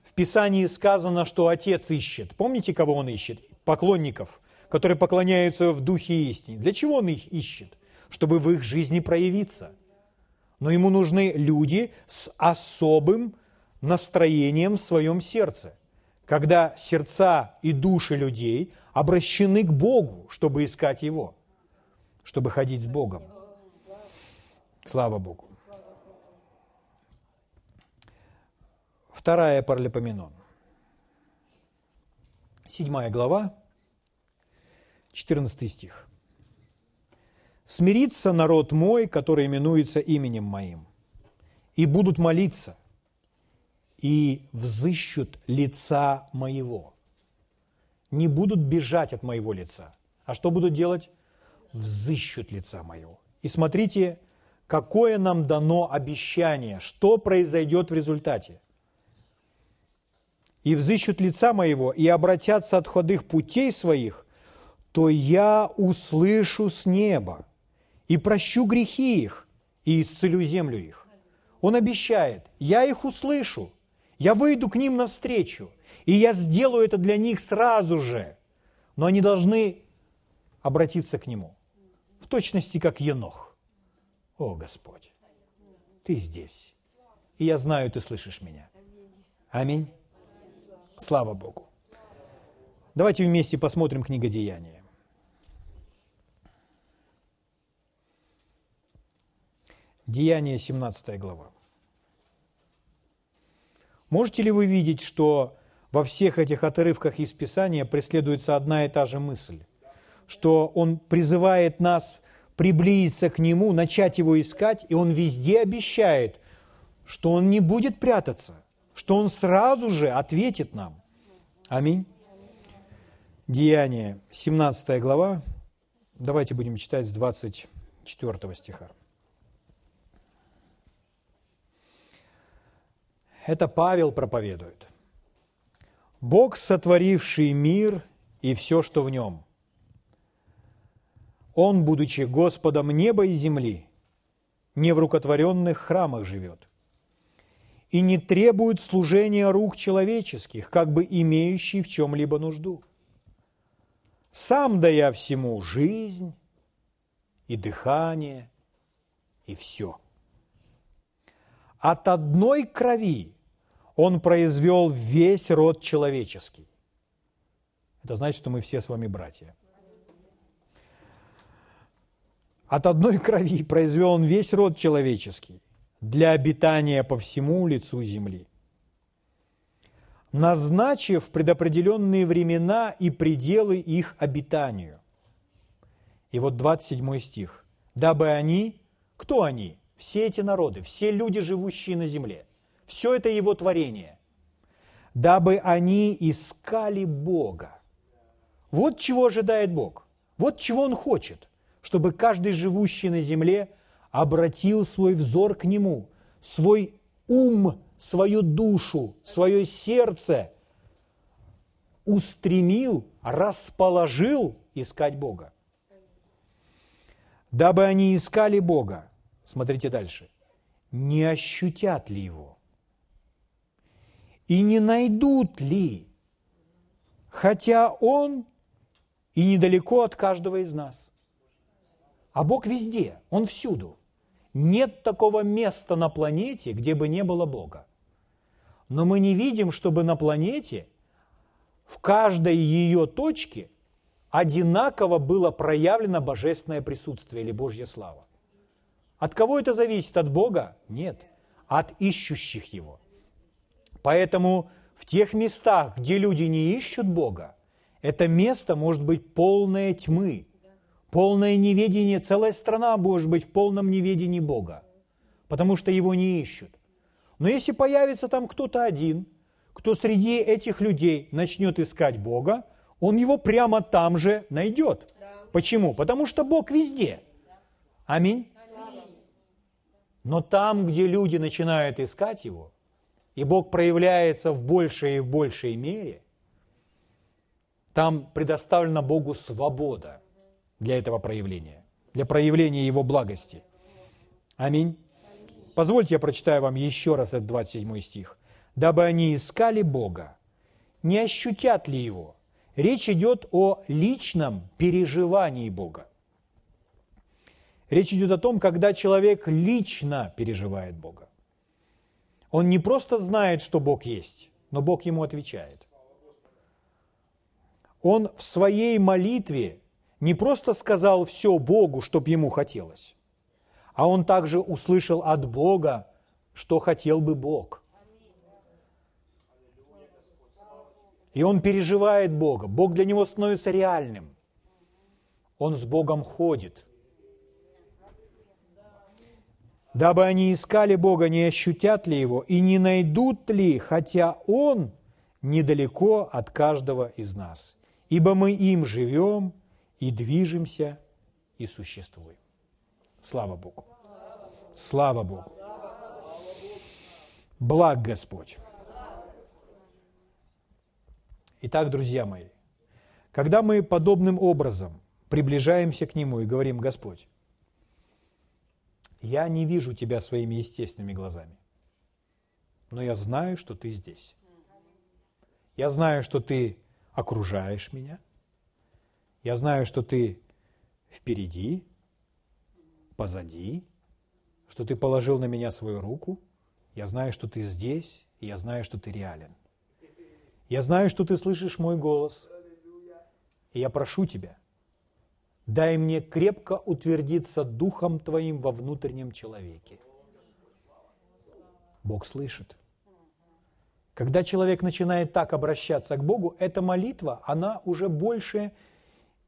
В Писании сказано, что Отец ищет. Помните, кого Он ищет? Поклонников, которые поклоняются в духе истине. Для чего Он их ищет? Чтобы в их жизни проявиться – но ему нужны люди с особым настроением в своем сердце, когда сердца и души людей обращены к Богу, чтобы искать Его, чтобы ходить с Богом. Слава Богу. Вторая Парлепоменон. Седьмая глава, 14 стих смирится народ мой, который именуется именем моим, и будут молиться, и взыщут лица моего. Не будут бежать от моего лица. А что будут делать? Взыщут лица моего. И смотрите, какое нам дано обещание, что произойдет в результате. «И взыщут лица моего, и обратятся от ходых путей своих, то я услышу с неба, и прощу грехи их, и исцелю землю их». Он обещает, я их услышу, я выйду к ним навстречу, и я сделаю это для них сразу же. Но они должны обратиться к Нему, в точности как Енох. О, Господь, Ты здесь, и я знаю, Ты слышишь меня. Аминь. Слава Богу. Давайте вместе посмотрим книга Деяния. Деяние, 17 глава. Можете ли вы видеть, что во всех этих отрывках из Писания преследуется одна и та же мысль? Что Он призывает нас приблизиться к Нему, начать Его искать, и Он везде обещает, что Он не будет прятаться, что Он сразу же ответит нам. Аминь. Деяние, 17 глава. Давайте будем читать с 24 стиха. Это Павел проповедует. Бог, сотворивший мир и все, что в нем. Он, будучи Господом неба и земли, не в рукотворенных храмах живет и не требует служения рук человеческих, как бы имеющий в чем-либо нужду. Сам дая всему жизнь и дыхание и все. От одной крови он произвел весь род человеческий. Это значит, что мы все с вами братья. От одной крови произвел он весь род человеческий для обитания по всему лицу земли, назначив предопределенные времена и пределы их обитанию. И вот 27 стих. «Дабы они...» Кто они? Все эти народы, все люди, живущие на земле – все это Его творение. Дабы они искали Бога. Вот чего ожидает Бог. Вот чего Он хочет. Чтобы каждый живущий на земле обратил свой взор к Нему, свой ум, свою душу, свое сердце устремил, расположил искать Бога. Дабы они искали Бога, смотрите дальше, не ощутят ли Его? И не найдут ли, хотя Он и недалеко от каждого из нас. А Бог везде, Он всюду. Нет такого места на планете, где бы не было Бога. Но мы не видим, чтобы на планете в каждой ее точке одинаково было проявлено божественное присутствие или Божья слава. От кого это зависит? От Бога? Нет. От ищущих Его. Поэтому в тех местах, где люди не ищут Бога, это место может быть полное тьмы, полное неведение, целая страна может быть в полном неведении Бога, потому что его не ищут. Но если появится там кто-то один, кто среди этих людей начнет искать Бога, он его прямо там же найдет. Почему? Потому что Бог везде. Аминь. Но там, где люди начинают искать Его, и Бог проявляется в большей и в большей мере, там предоставлена Богу свобода для этого проявления, для проявления Его благости. Аминь. Позвольте я прочитаю вам еще раз этот 27 стих. «Дабы они искали Бога, не ощутят ли Его?» Речь идет о личном переживании Бога. Речь идет о том, когда человек лично переживает Бога. Он не просто знает, что Бог есть, но Бог ему отвечает. Он в своей молитве не просто сказал все Богу, чтоб ему хотелось, а он также услышал от Бога, что хотел бы Бог. И он переживает Бога. Бог для него становится реальным. Он с Богом ходит дабы они искали Бога, не ощутят ли Его и не найдут ли, хотя Он недалеко от каждого из нас. Ибо мы им живем и движемся и существуем. Слава Богу. Слава Богу. Благ Господь. Итак, друзья мои, когда мы подобным образом приближаемся к Нему и говорим, Господь, я не вижу Тебя своими естественными глазами, но я знаю, что Ты здесь. Я знаю, что Ты окружаешь меня. Я знаю, что Ты впереди, позади, что Ты положил на меня свою руку. Я знаю, что Ты здесь, и я знаю, что Ты реален. Я знаю, что Ты слышишь мой голос, и я прошу Тебя, дай мне крепко утвердиться Духом Твоим во внутреннем человеке. Бог слышит. Когда человек начинает так обращаться к Богу, эта молитва, она уже больше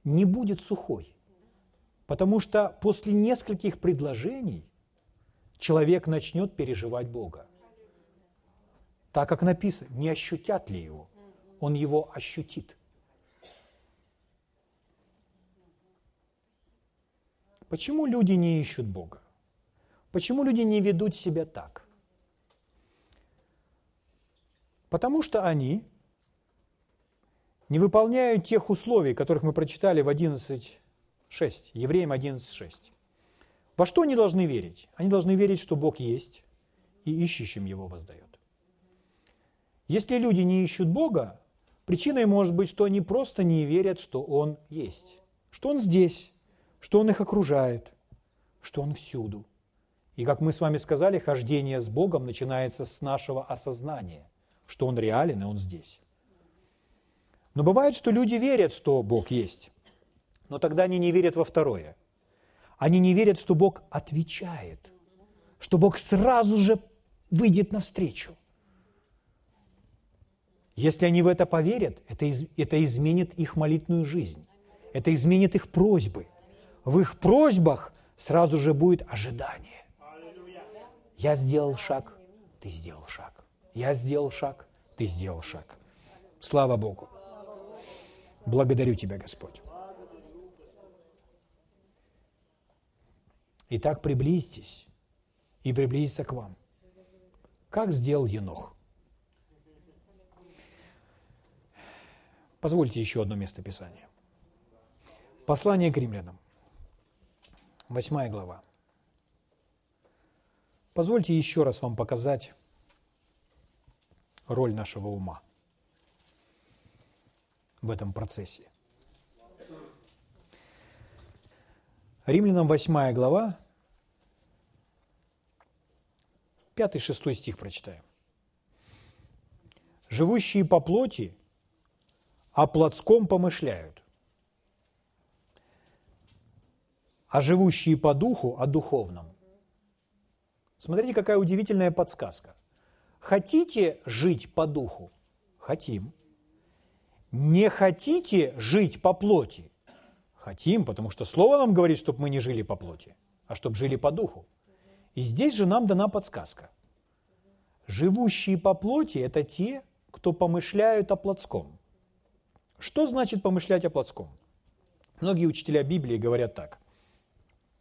не будет сухой. Потому что после нескольких предложений человек начнет переживать Бога. Так как написано, не ощутят ли его? Он его ощутит. Почему люди не ищут Бога? Почему люди не ведут себя так? Потому что они не выполняют тех условий, которых мы прочитали в 11.6, Евреям 11.6. Во что они должны верить? Они должны верить, что Бог есть, и ищущим Его воздает. Если люди не ищут Бога, причиной может быть, что они просто не верят, что Он есть, что Он здесь, что Он их окружает, что Он всюду. И как мы с вами сказали, хождение с Богом начинается с нашего осознания, что Он реален и Он здесь. Но бывает, что люди верят, что Бог есть, но тогда они не верят во второе. Они не верят, что Бог отвечает, что Бог сразу же выйдет навстречу. Если они в это поверят, это, из, это изменит их молитвную жизнь, это изменит их просьбы. В их просьбах сразу же будет ожидание. Я сделал шаг, ты сделал шаг. Я сделал шаг, ты сделал шаг. Слава Богу. Благодарю Тебя, Господь. Итак, приблизьтесь и приблизиться к вам. Как сделал Енох? Позвольте еще одно место Писания. Послание к римлянам. Восьмая глава. Позвольте еще раз вам показать роль нашего ума в этом процессе. Римлянам 8 глава, 5-6 стих прочитаем. «Живущие по плоти о плотском помышляют, а живущие по духу о духовном». Смотрите, какая удивительная подсказка. Хотите жить по духу? Хотим не хотите жить по плоти? Хотим, потому что Слово нам говорит, чтобы мы не жили по плоти, а чтобы жили по духу. И здесь же нам дана подсказка. Живущие по плоти – это те, кто помышляют о плотском. Что значит помышлять о плотском? Многие учителя Библии говорят так.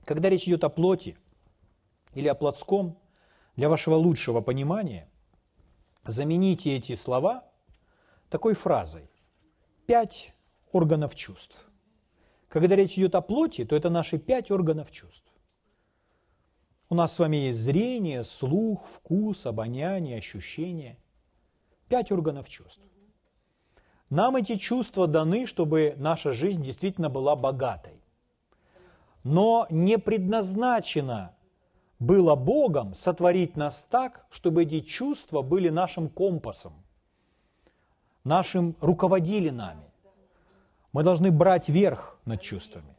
Когда речь идет о плоти или о плотском, для вашего лучшего понимания замените эти слова такой фразой пять органов чувств. Когда речь идет о плоти, то это наши пять органов чувств. У нас с вами есть зрение, слух, вкус, обоняние, ощущение. Пять органов чувств. Нам эти чувства даны, чтобы наша жизнь действительно была богатой. Но не предназначено было Богом сотворить нас так, чтобы эти чувства были нашим компасом – нашим руководили нами. Мы должны брать верх над чувствами.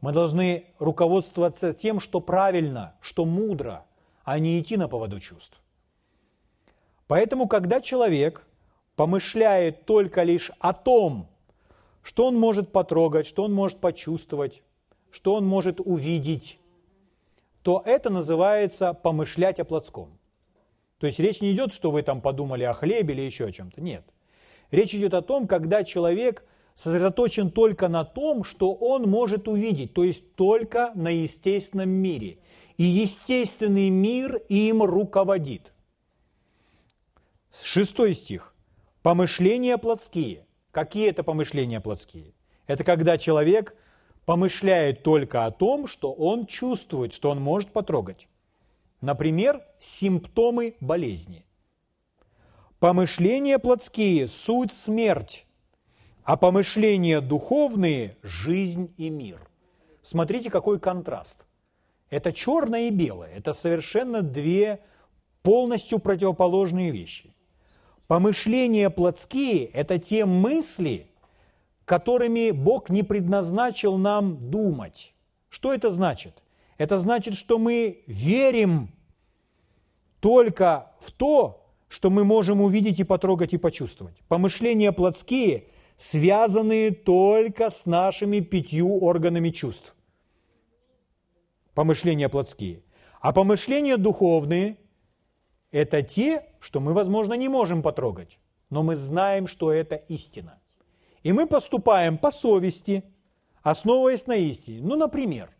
Мы должны руководствоваться тем, что правильно, что мудро, а не идти на поводу чувств. Поэтому, когда человек помышляет только лишь о том, что он может потрогать, что он может почувствовать, что он может увидеть, то это называется помышлять о плотском. То есть речь не идет, что вы там подумали о хлебе или еще о чем-то. Нет. Речь идет о том, когда человек сосредоточен только на том, что он может увидеть, то есть только на естественном мире, и естественный мир им руководит. Шестой стих. Помышления плотские. Какие это помышления плотские? Это когда человек помышляет только о том, что он чувствует, что он может потрогать. Например, симптомы болезни. Помышления плотские – суть смерть, а помышления духовные – жизнь и мир. Смотрите, какой контраст. Это черное и белое. Это совершенно две полностью противоположные вещи. Помышления плотские – это те мысли, которыми Бог не предназначил нам думать. Что это значит? Это значит, что мы верим только в то, что мы можем увидеть и потрогать и почувствовать. Помышления плотские, связанные только с нашими пятью органами чувств. Помышления плотские. А помышления духовные – это те, что мы, возможно, не можем потрогать, но мы знаем, что это истина. И мы поступаем по совести, основываясь на истине. Ну, например,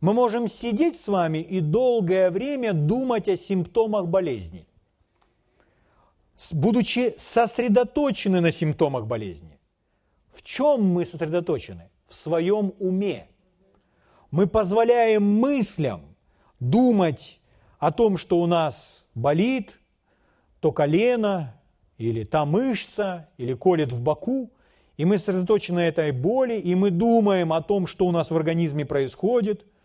мы можем сидеть с вами и долгое время думать о симптомах болезни, будучи сосредоточены на симптомах болезни. В чем мы сосредоточены? В своем уме. Мы позволяем мыслям думать о том, что у нас болит то колено, или та мышца, или колет в боку, и мы сосредоточены на этой боли, и мы думаем о том, что у нас в организме происходит –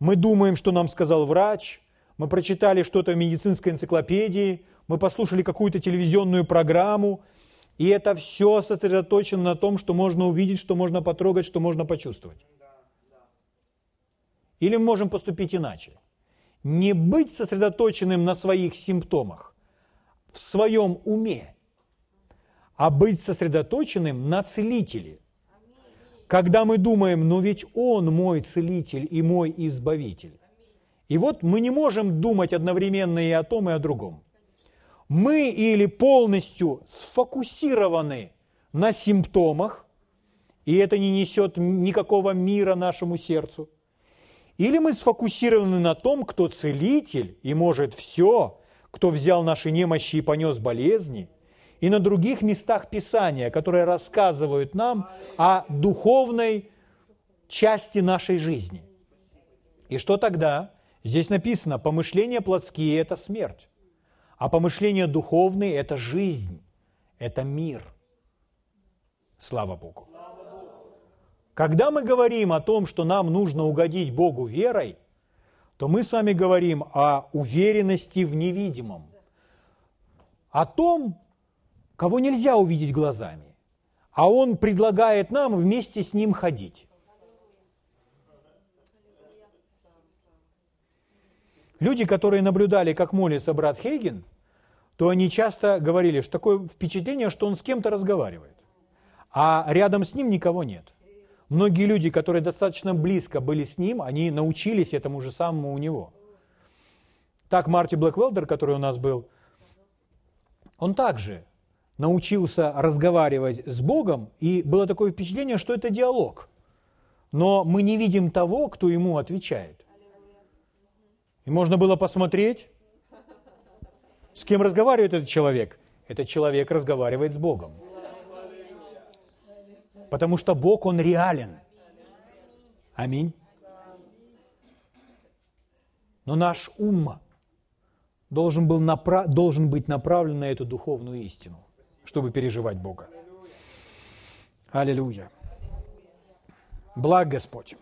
мы думаем, что нам сказал врач, мы прочитали что-то в медицинской энциклопедии, мы послушали какую-то телевизионную программу, и это все сосредоточено на том, что можно увидеть, что можно потрогать, что можно почувствовать. Или мы можем поступить иначе. Не быть сосредоточенным на своих симптомах, в своем уме, а быть сосредоточенным на целителе – когда мы думаем, но ведь Он мой целитель и мой избавитель. И вот мы не можем думать одновременно и о том, и о другом. Мы или полностью сфокусированы на симптомах, и это не несет никакого мира нашему сердцу, или мы сфокусированы на том, кто целитель и может все, кто взял наши немощи и понес болезни – и на других местах Писания, которые рассказывают нам о духовной части нашей жизни. И что тогда? Здесь написано, помышления плотские – это смерть, а помышления духовные – это жизнь, это мир. Слава Богу. Когда мы говорим о том, что нам нужно угодить Богу верой, то мы с вами говорим о уверенности в невидимом, о том, кого нельзя увидеть глазами, а Он предлагает нам вместе с Ним ходить. Люди, которые наблюдали, как молится брат Хейген, то они часто говорили, что такое впечатление, что он с кем-то разговаривает, а рядом с ним никого нет. Многие люди, которые достаточно близко были с ним, они научились этому же самому у него. Так Марти Блэквелдер, который у нас был, он также научился разговаривать с Богом, и было такое впечатление, что это диалог. Но мы не видим того, кто ему отвечает. И можно было посмотреть, с кем разговаривает этот человек. Этот человек разговаривает с Богом. Потому что Бог, Он реален. Аминь. Но наш ум должен, был напра- должен быть направлен на эту духовную истину чтобы переживать Бога. Аллилуйя. Благ Господь.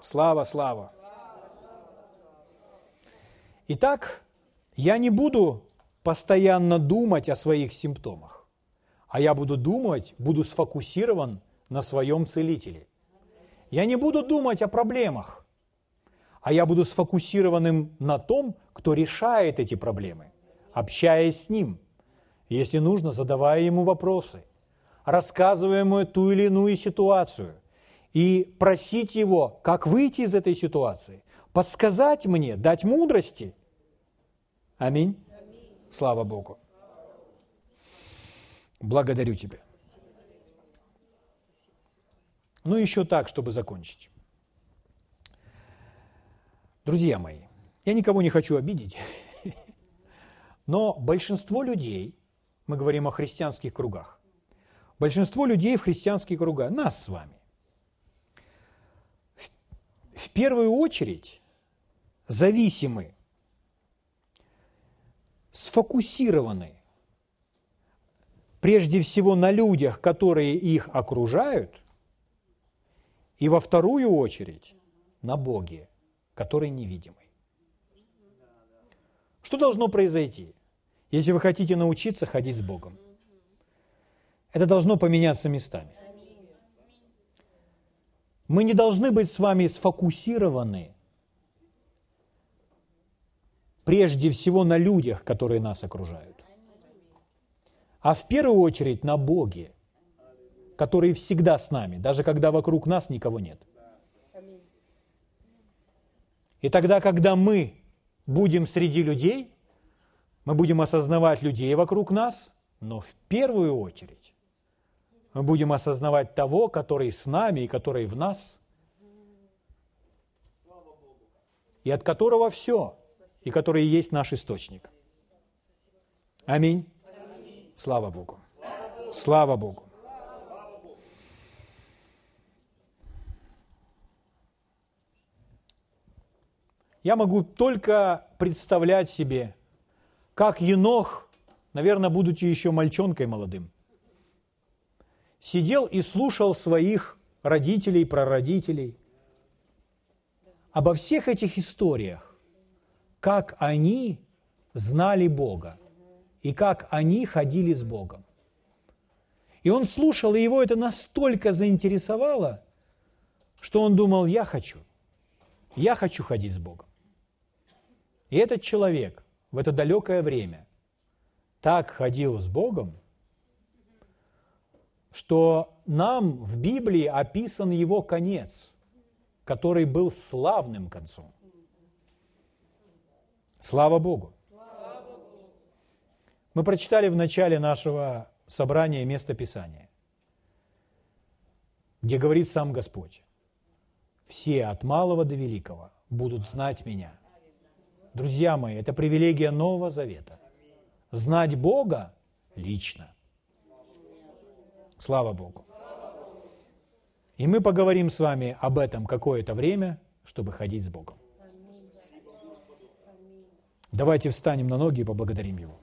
Слава, слава. Итак, я не буду постоянно думать о своих симптомах, а я буду думать, буду сфокусирован на своем целителе. Я не буду думать о проблемах, а я буду сфокусированным на том, кто решает эти проблемы, общаясь с ним – если нужно, задавая ему вопросы, рассказывая ему ту или иную ситуацию и просить его, как выйти из этой ситуации, подсказать мне, дать мудрости. Аминь. Слава Богу. Благодарю Тебя. Ну, еще так, чтобы закончить. Друзья мои, я никого не хочу обидеть, но большинство людей, мы говорим о христианских кругах, большинство людей в христианских кругах, нас с вами, в первую очередь зависимы, сфокусированы прежде всего на людях, которые их окружают, и во вторую очередь на Боге, который невидимый. Что должно произойти, если вы хотите научиться ходить с Богом? Это должно поменяться местами. Мы не должны быть с вами сфокусированы прежде всего на людях, которые нас окружают, а в первую очередь на Боге, который всегда с нами, даже когда вокруг нас никого нет. И тогда, когда мы будем среди людей, мы будем осознавать людей вокруг нас, но в первую очередь мы будем осознавать того, который с нами и который в нас, и от которого все, и который есть наш источник. Аминь. Слава Богу. Слава Богу. Я могу только представлять себе, как Енох, наверное, будучи еще мальчонкой молодым, сидел и слушал своих родителей, прародителей. Обо всех этих историях, как они знали Бога. И как они ходили с Богом. И он слушал, и его это настолько заинтересовало, что он думал, я хочу, я хочу ходить с Богом. И этот человек в это далекое время так ходил с Богом, что нам в Библии описан его конец, который был славным концом. Слава Богу! Мы прочитали в начале нашего собрания место Писания, где говорит сам Господь, «Все от малого до великого будут знать Меня, Друзья мои, это привилегия Нового Завета. Знать Бога лично. Слава Богу. И мы поговорим с вами об этом какое-то время, чтобы ходить с Богом. Давайте встанем на ноги и поблагодарим Его.